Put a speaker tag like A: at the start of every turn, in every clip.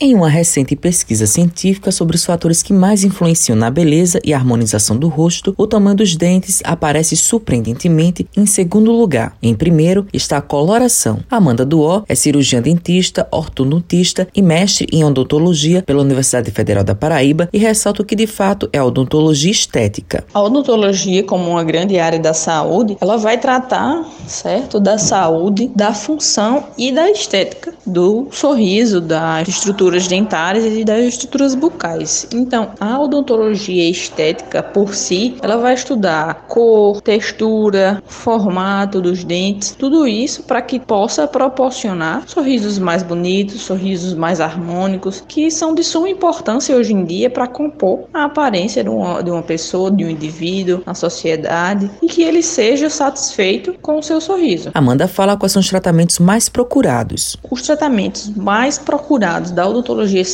A: Em uma recente pesquisa científica sobre os fatores que mais influenciam na beleza e harmonização do rosto, o tamanho dos dentes aparece surpreendentemente em segundo lugar. Em primeiro está a coloração. Amanda Duó é cirurgiã dentista, ortodontista e mestre em odontologia pela Universidade Federal da Paraíba e ressalta que de fato é a odontologia estética.
B: A odontologia, como uma grande área da saúde, ela vai tratar, certo, da saúde, da função e da estética do sorriso, da estrutura estruturas dentárias e das estruturas bucais. Então, a odontologia estética por si, ela vai estudar cor, textura, formato dos dentes, tudo isso para que possa proporcionar sorrisos mais bonitos, sorrisos mais harmônicos, que são de suma importância hoje em dia para compor a aparência de uma, de uma pessoa, de um indivíduo, na sociedade e que ele seja satisfeito com o seu sorriso.
A: Amanda fala quais são os tratamentos mais procurados.
B: Os tratamentos mais procurados da odontologia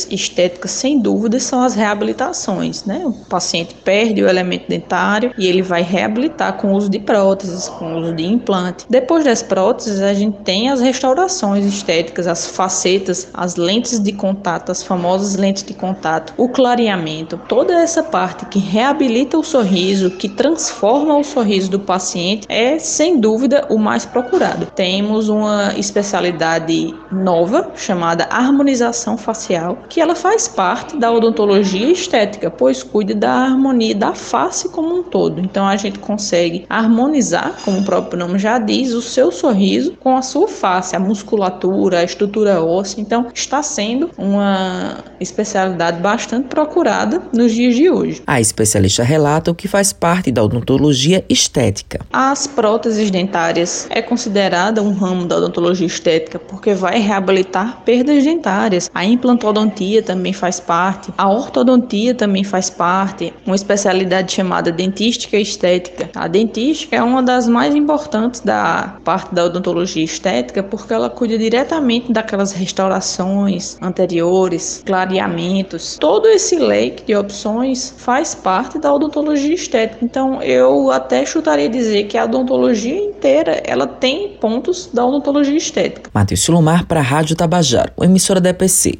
B: estética, sem dúvida, são as reabilitações, né? O paciente perde o elemento dentário e ele vai reabilitar com o uso de próteses, com o uso de implante. Depois das próteses, a gente tem as restaurações estéticas, as facetas, as lentes de contato, as famosas lentes de contato, o clareamento, toda essa parte que reabilita o sorriso, que transforma o sorriso do paciente, é sem dúvida o mais procurado. Temos uma especialidade nova chamada harmonização facial facial, que ela faz parte da odontologia estética, pois cuida da harmonia da face como um todo. Então a gente consegue harmonizar, como o próprio nome já diz, o seu sorriso com a sua face, a musculatura, a estrutura óssea. Então está sendo uma especialidade bastante procurada nos dias de hoje.
A: A especialista relata o que faz parte da odontologia estética.
B: As próteses dentárias é considerada um ramo da odontologia estética porque vai reabilitar perdas dentárias. A implantodontia também faz parte, a ortodontia também faz parte, uma especialidade chamada dentística estética. A dentística é uma das mais importantes da parte da odontologia estética porque ela cuida diretamente daquelas restaurações anteriores, clareamentos. Todo esse leque de opções faz parte da odontologia estética. Então eu até chutaria dizer que a odontologia inteira ela tem pontos da odontologia estética.
A: Matheus Silomar para a Rádio Tabajaro, emissora da EPC,